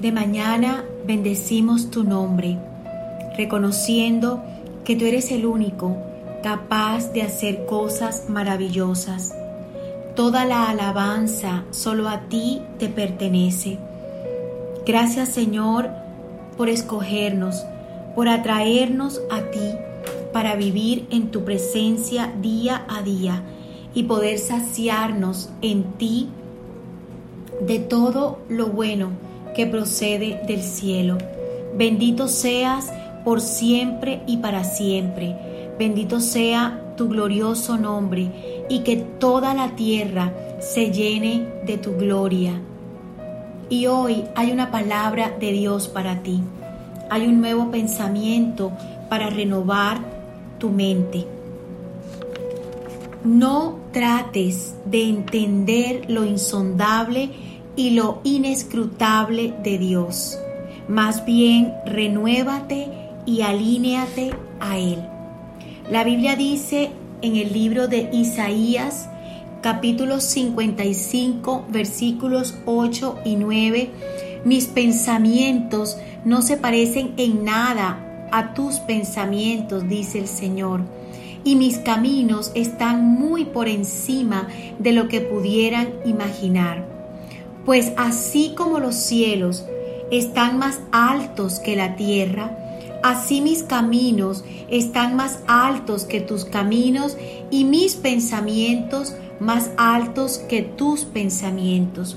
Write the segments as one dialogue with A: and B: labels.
A: de mañana bendecimos tu nombre, reconociendo que tú eres el único capaz de hacer cosas maravillosas. Toda la alabanza solo a ti te pertenece. Gracias Señor por escogernos, por atraernos a ti para vivir en tu presencia día a día y poder saciarnos en ti de todo lo bueno que procede del cielo. Bendito seas por siempre y para siempre. Bendito sea tu glorioso nombre y que toda la tierra se llene de tu gloria. Y hoy hay una palabra de Dios para ti. Hay un nuevo pensamiento para renovar tu mente. No trates de entender lo insondable y lo inescrutable de Dios. Más bien, renuévate y alíneate a Él. La Biblia dice en el libro de Isaías, capítulo 55, versículos 8 y 9, mis pensamientos no se parecen en nada a tus pensamientos, dice el Señor, y mis caminos están muy por encima de lo que pudieran imaginar. Pues así como los cielos están más altos que la tierra, así mis caminos están más altos que tus caminos y mis pensamientos más altos que tus pensamientos.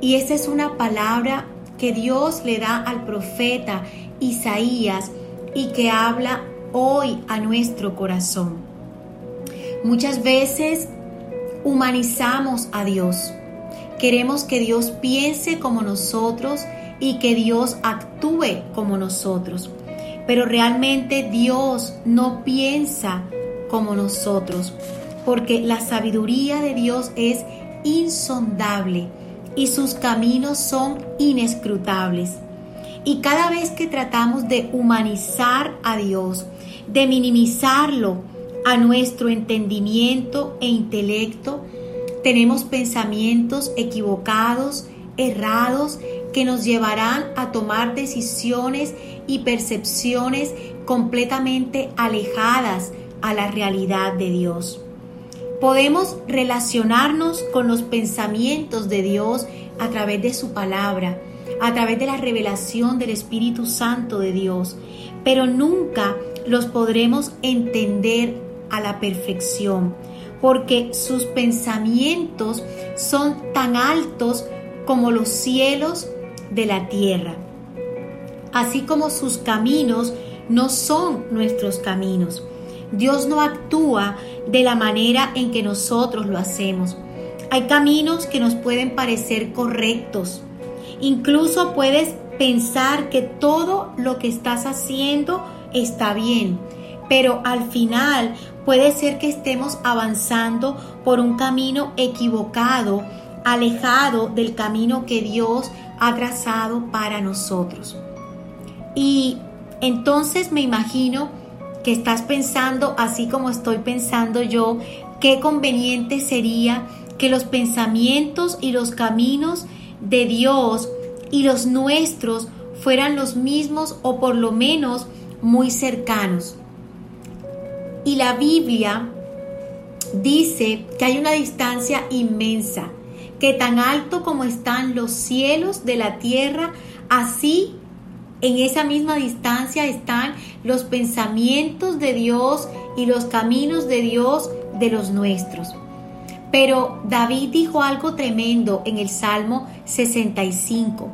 A: Y esa es una palabra que Dios le da al profeta Isaías y que habla hoy a nuestro corazón. Muchas veces humanizamos a Dios Queremos que Dios piense como nosotros y que Dios actúe como nosotros. Pero realmente Dios no piensa como nosotros, porque la sabiduría de Dios es insondable y sus caminos son inescrutables. Y cada vez que tratamos de humanizar a Dios, de minimizarlo a nuestro entendimiento e intelecto, tenemos pensamientos equivocados, errados, que nos llevarán a tomar decisiones y percepciones completamente alejadas a la realidad de Dios. Podemos relacionarnos con los pensamientos de Dios a través de su palabra, a través de la revelación del Espíritu Santo de Dios, pero nunca los podremos entender a la perfección porque sus pensamientos son tan altos como los cielos de la tierra, así como sus caminos no son nuestros caminos. Dios no actúa de la manera en que nosotros lo hacemos. Hay caminos que nos pueden parecer correctos. Incluso puedes pensar que todo lo que estás haciendo está bien, pero al final puede ser que estemos avanzando por un camino equivocado, alejado del camino que Dios ha trazado para nosotros. Y entonces me imagino que estás pensando, así como estoy pensando yo, qué conveniente sería que los pensamientos y los caminos de Dios y los nuestros fueran los mismos o por lo menos muy cercanos. Y la Biblia dice que hay una distancia inmensa, que tan alto como están los cielos de la tierra, así en esa misma distancia están los pensamientos de Dios y los caminos de Dios de los nuestros. Pero David dijo algo tremendo en el Salmo 65.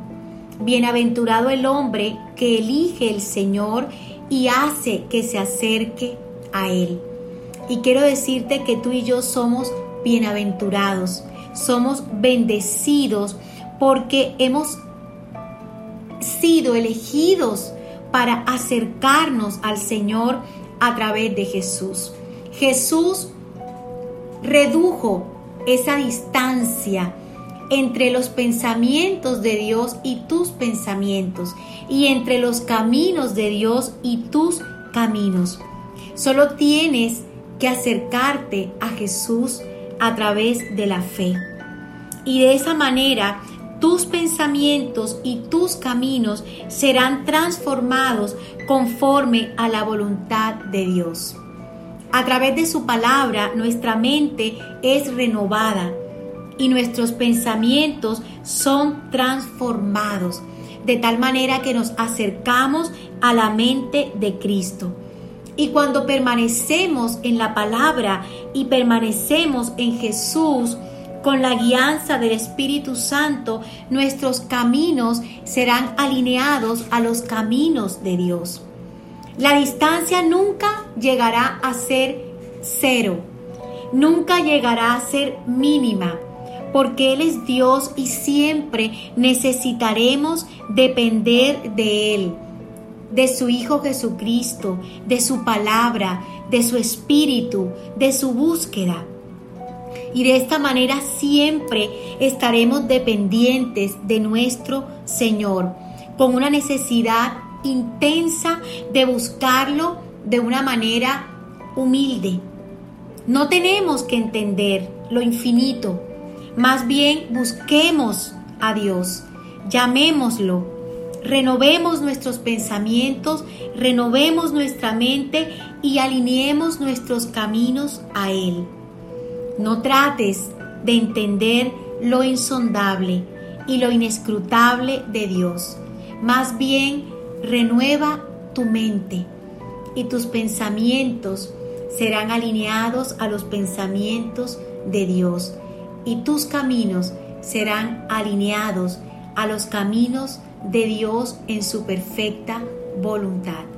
A: Bienaventurado el hombre que elige el Señor y hace que se acerque a Él. Y quiero decirte que tú y yo somos bienaventurados, somos bendecidos porque hemos sido elegidos para acercarnos al Señor a través de Jesús. Jesús redujo esa distancia entre los pensamientos de Dios y tus pensamientos, y entre los caminos de Dios y tus caminos. Solo tienes que acercarte a Jesús a través de la fe. Y de esa manera tus pensamientos y tus caminos serán transformados conforme a la voluntad de Dios. A través de su palabra nuestra mente es renovada y nuestros pensamientos son transformados de tal manera que nos acercamos a la mente de Cristo. Y cuando permanecemos en la palabra y permanecemos en Jesús, con la guianza del Espíritu Santo, nuestros caminos serán alineados a los caminos de Dios. La distancia nunca llegará a ser cero, nunca llegará a ser mínima, porque Él es Dios y siempre necesitaremos depender de Él, de su Hijo Jesucristo, de su palabra, de su espíritu, de su búsqueda. Y de esta manera siempre estaremos dependientes de nuestro Señor, con una necesidad intensa de buscarlo de una manera humilde. No tenemos que entender lo infinito, más bien busquemos a Dios, llamémoslo, renovemos nuestros pensamientos, renovemos nuestra mente y alineemos nuestros caminos a Él. No trates de entender lo insondable y lo inescrutable de Dios. Más bien, renueva tu mente y tus pensamientos serán alineados a los pensamientos de Dios y tus caminos serán alineados a los caminos de Dios en su perfecta voluntad.